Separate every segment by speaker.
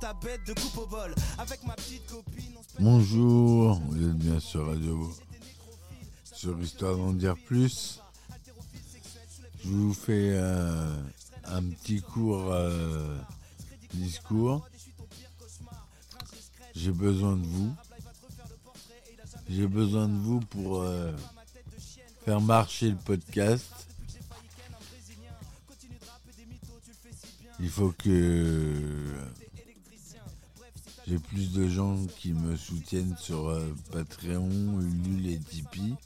Speaker 1: ta bête de coupe au bol. Avec ma petite copine, on se
Speaker 2: Bonjour, vous êtes bien sur Radio sur Histoire d'en dire plus. Je vous fais euh, un petit cours euh, discours. J'ai besoin de vous. J'ai besoin de vous pour euh, faire marcher le podcast. Il faut que j'ai plus de gens qui me soutiennent sur euh, Patreon, Ulule et Tipeee.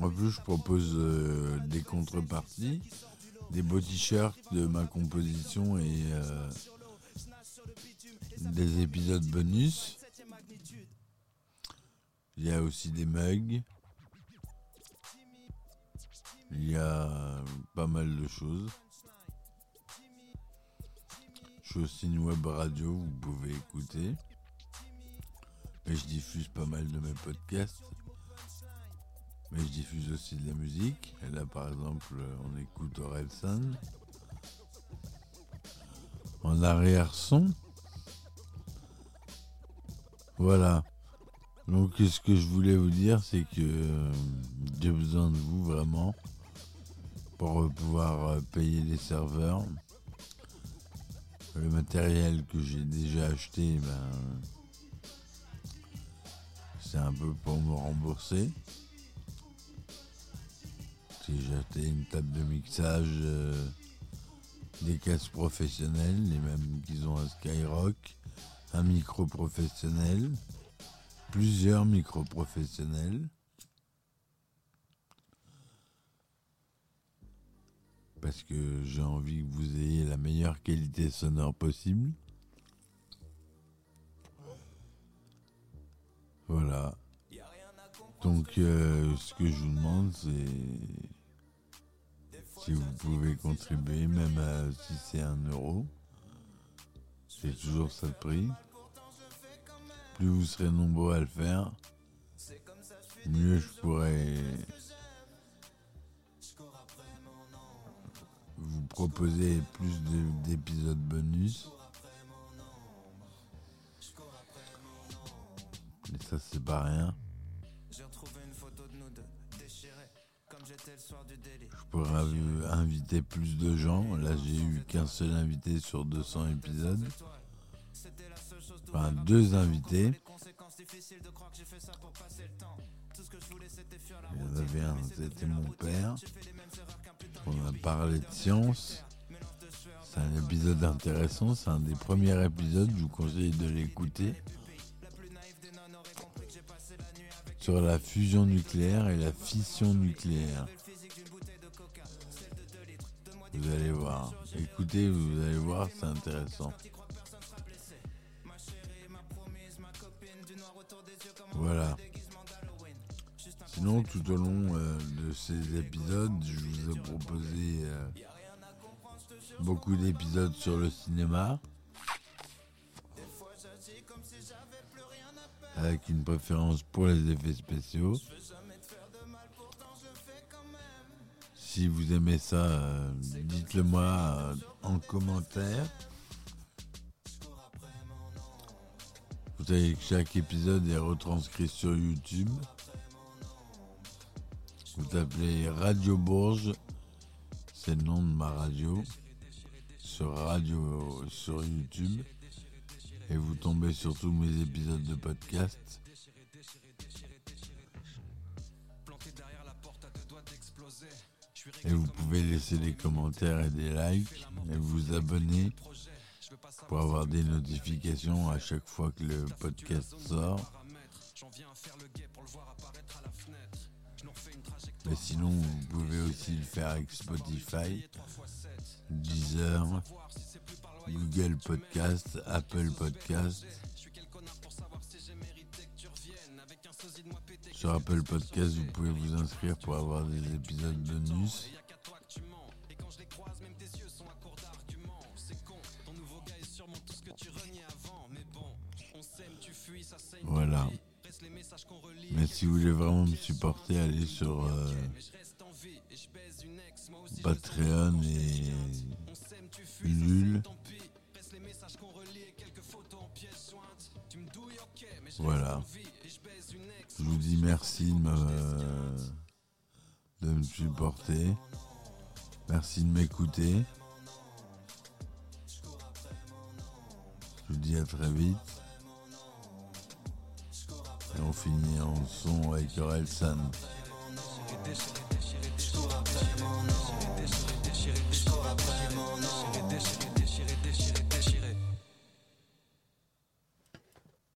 Speaker 2: En plus, je propose euh, des contreparties, des beaux t-shirts de ma composition et euh, des épisodes bonus. Il y a aussi des mugs. Il y a pas mal de choses. Je suis aussi une web radio, vous pouvez écouter. Et je diffuse pas mal de mes podcasts. Mais je diffuse aussi de la musique. Et là, par exemple, on écoute Orelsan. En arrière-son. Voilà. Donc, ce que je voulais vous dire, c'est que j'ai besoin de vous vraiment pour pouvoir payer les serveurs. Le matériel que j'ai déjà acheté, ben, c'est un peu pour me rembourser. J'ai acheté une table de mixage, euh, des caisses professionnelles, les mêmes qu'ils ont à Skyrock, un micro professionnel, plusieurs micros professionnels. Parce que j'ai envie que vous ayez la meilleure qualité sonore possible. Voilà. Donc, euh, ce que je vous demande, c'est si vous pouvez contribuer, même à, si c'est un euro. C'est toujours ça le prix. Plus vous serez nombreux à le faire, mieux je pourrai proposer plus de- d'épisodes bonus. Mais ça, c'est pas rien. Je pourrais invi- inviter plus de gens. Là, j'ai eu qu'un seul invité sur 200 épisodes. Enfin, deux invités. Il y en c'était mon père. On a parlé de science. C'est un épisode intéressant. C'est un des premiers épisodes. Je vous conseille de l'écouter. Sur la fusion nucléaire et la fission nucléaire. Vous allez voir. Écoutez, vous allez voir, c'est intéressant. Voilà. Sinon, tout au long euh, de ces épisodes, je vous ai proposé euh, beaucoup d'épisodes sur le cinéma. Avec une préférence pour les effets spéciaux. Si vous aimez ça, euh, dites-le moi en commentaire. Vous savez que chaque épisode est retranscrit sur YouTube. Vous tapez Radio Bourges, c'est le nom de ma radio, sur radio sur YouTube. Et vous tombez sur tous mes épisodes de podcast. Et vous pouvez laisser des commentaires et des likes et vous abonner pour avoir des notifications à chaque fois que le podcast sort. Mais sinon, vous pouvez aussi le faire avec Spotify, Deezer, Google Podcast, Apple Podcast. Sur Apple Podcast, vous pouvez vous inscrire pour avoir des épisodes bonus. Voilà. Mais si vous voulez vraiment me supporter, allez sur euh, Patreon et Ulule. Voilà. Je vous dis merci de me, de me supporter. Merci de m'écouter. Je vous dis à très vite. Et on finit en son avec Orelsan.